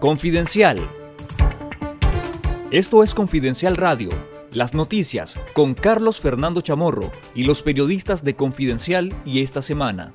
Confidencial. Esto es Confidencial Radio, las noticias con Carlos Fernando Chamorro y los periodistas de Confidencial y esta semana.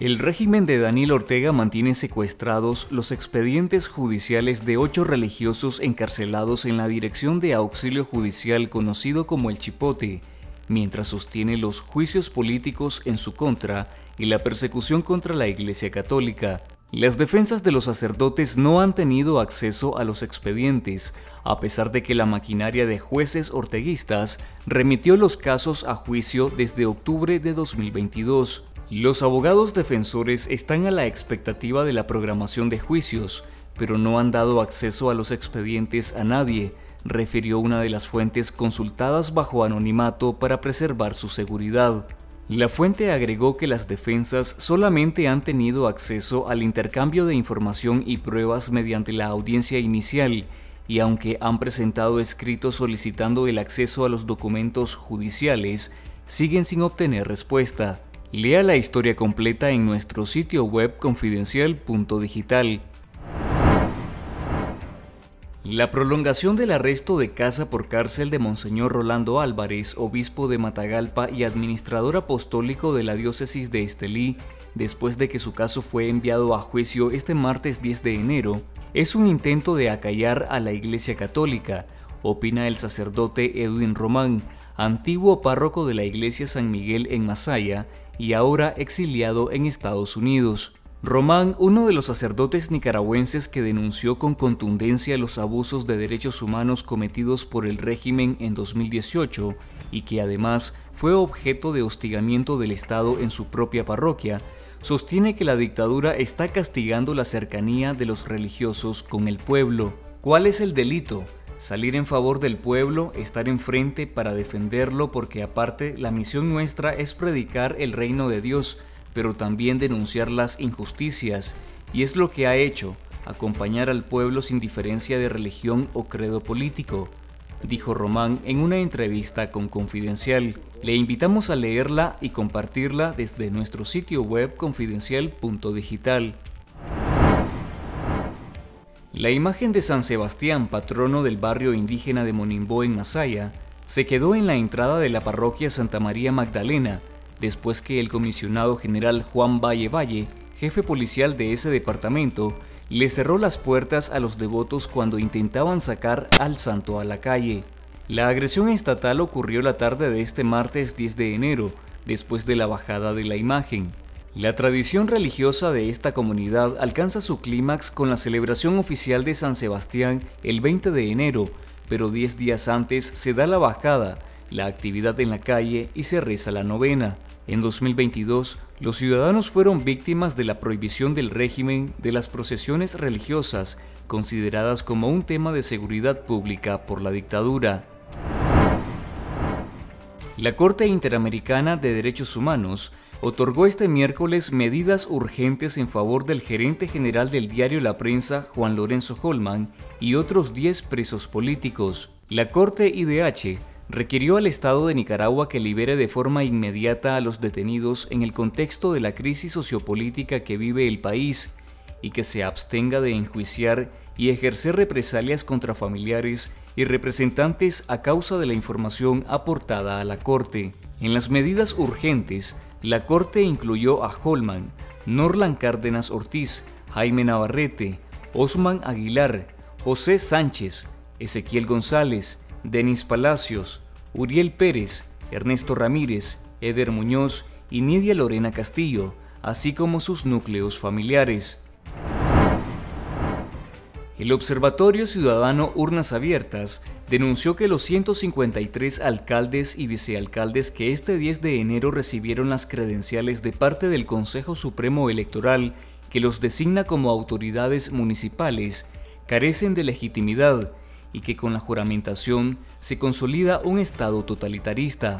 El régimen de Daniel Ortega mantiene secuestrados los expedientes judiciales de ocho religiosos encarcelados en la Dirección de Auxilio Judicial conocido como el Chipote, mientras sostiene los juicios políticos en su contra y la persecución contra la Iglesia Católica. Las defensas de los sacerdotes no han tenido acceso a los expedientes, a pesar de que la maquinaria de jueces orteguistas remitió los casos a juicio desde octubre de 2022. Los abogados defensores están a la expectativa de la programación de juicios, pero no han dado acceso a los expedientes a nadie, refirió una de las fuentes consultadas bajo anonimato para preservar su seguridad. La fuente agregó que las defensas solamente han tenido acceso al intercambio de información y pruebas mediante la audiencia inicial, y aunque han presentado escritos solicitando el acceso a los documentos judiciales, siguen sin obtener respuesta. Lea la historia completa en nuestro sitio web confidencial.digital. La prolongación del arresto de casa por cárcel de Monseñor Rolando Álvarez, obispo de Matagalpa y administrador apostólico de la diócesis de Estelí, después de que su caso fue enviado a juicio este martes 10 de enero, es un intento de acallar a la Iglesia Católica, opina el sacerdote Edwin Román, antiguo párroco de la Iglesia San Miguel en Masaya, y ahora exiliado en Estados Unidos. Román, uno de los sacerdotes nicaragüenses que denunció con contundencia los abusos de derechos humanos cometidos por el régimen en 2018 y que además fue objeto de hostigamiento del Estado en su propia parroquia, sostiene que la dictadura está castigando la cercanía de los religiosos con el pueblo. ¿Cuál es el delito? salir en favor del pueblo, estar enfrente para defenderlo, porque aparte la misión nuestra es predicar el reino de Dios, pero también denunciar las injusticias, y es lo que ha hecho, acompañar al pueblo sin diferencia de religión o credo político, dijo Román en una entrevista con Confidencial. Le invitamos a leerla y compartirla desde nuestro sitio web confidencial.digital. La imagen de San Sebastián, patrono del barrio indígena de Monimbo en Masaya, se quedó en la entrada de la parroquia Santa María Magdalena, después que el comisionado general Juan Valle Valle, jefe policial de ese departamento, le cerró las puertas a los devotos cuando intentaban sacar al santo a la calle. La agresión estatal ocurrió la tarde de este martes 10 de enero, después de la bajada de la imagen. La tradición religiosa de esta comunidad alcanza su clímax con la celebración oficial de San Sebastián el 20 de enero, pero 10 días antes se da la bajada, la actividad en la calle y se reza la novena. En 2022, los ciudadanos fueron víctimas de la prohibición del régimen de las procesiones religiosas, consideradas como un tema de seguridad pública por la dictadura. La Corte Interamericana de Derechos Humanos otorgó este miércoles medidas urgentes en favor del gerente general del diario La Prensa, Juan Lorenzo Holman, y otros 10 presos políticos. La Corte IDH requirió al Estado de Nicaragua que libere de forma inmediata a los detenidos en el contexto de la crisis sociopolítica que vive el país y que se abstenga de enjuiciar y ejercer represalias contra familiares y representantes a causa de la información aportada a la Corte. En las medidas urgentes, la Corte incluyó a Holman, Norlan Cárdenas Ortiz, Jaime Navarrete, Osman Aguilar, José Sánchez, Ezequiel González, Denis Palacios, Uriel Pérez, Ernesto Ramírez, Eder Muñoz y Nidia Lorena Castillo, así como sus núcleos familiares. El Observatorio Ciudadano Urnas Abiertas denunció que los 153 alcaldes y vicealcaldes que este 10 de enero recibieron las credenciales de parte del Consejo Supremo Electoral que los designa como autoridades municipales carecen de legitimidad y que con la juramentación se consolida un Estado totalitarista.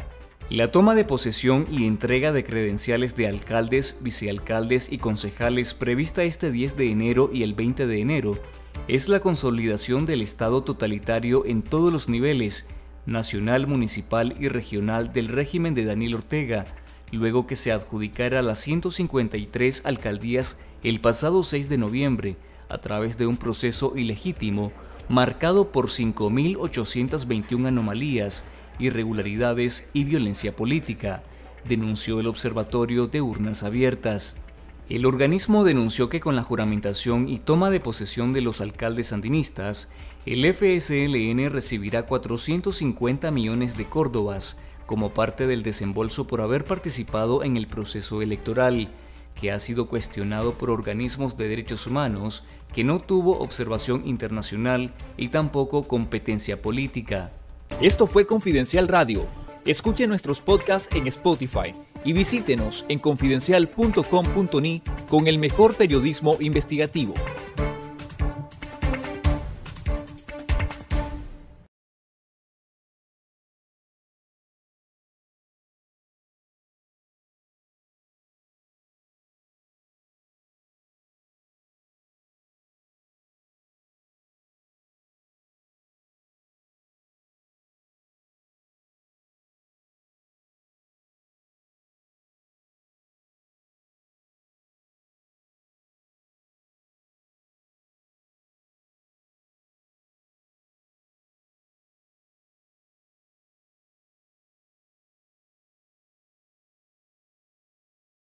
La toma de posesión y entrega de credenciales de alcaldes, vicealcaldes y concejales prevista este 10 de enero y el 20 de enero es la consolidación del Estado totalitario en todos los niveles, nacional, municipal y regional del régimen de Daniel Ortega, luego que se adjudicara las 153 alcaldías el pasado 6 de noviembre a través de un proceso ilegítimo marcado por 5.821 anomalías, irregularidades y violencia política, denunció el Observatorio de Urnas Abiertas. El organismo denunció que con la juramentación y toma de posesión de los alcaldes sandinistas, el FSLN recibirá 450 millones de córdobas como parte del desembolso por haber participado en el proceso electoral, que ha sido cuestionado por organismos de derechos humanos que no tuvo observación internacional y tampoco competencia política. Esto fue Confidencial Radio. Escuche nuestros podcasts en Spotify y visítenos en confidencial.com.ni con el mejor periodismo investigativo.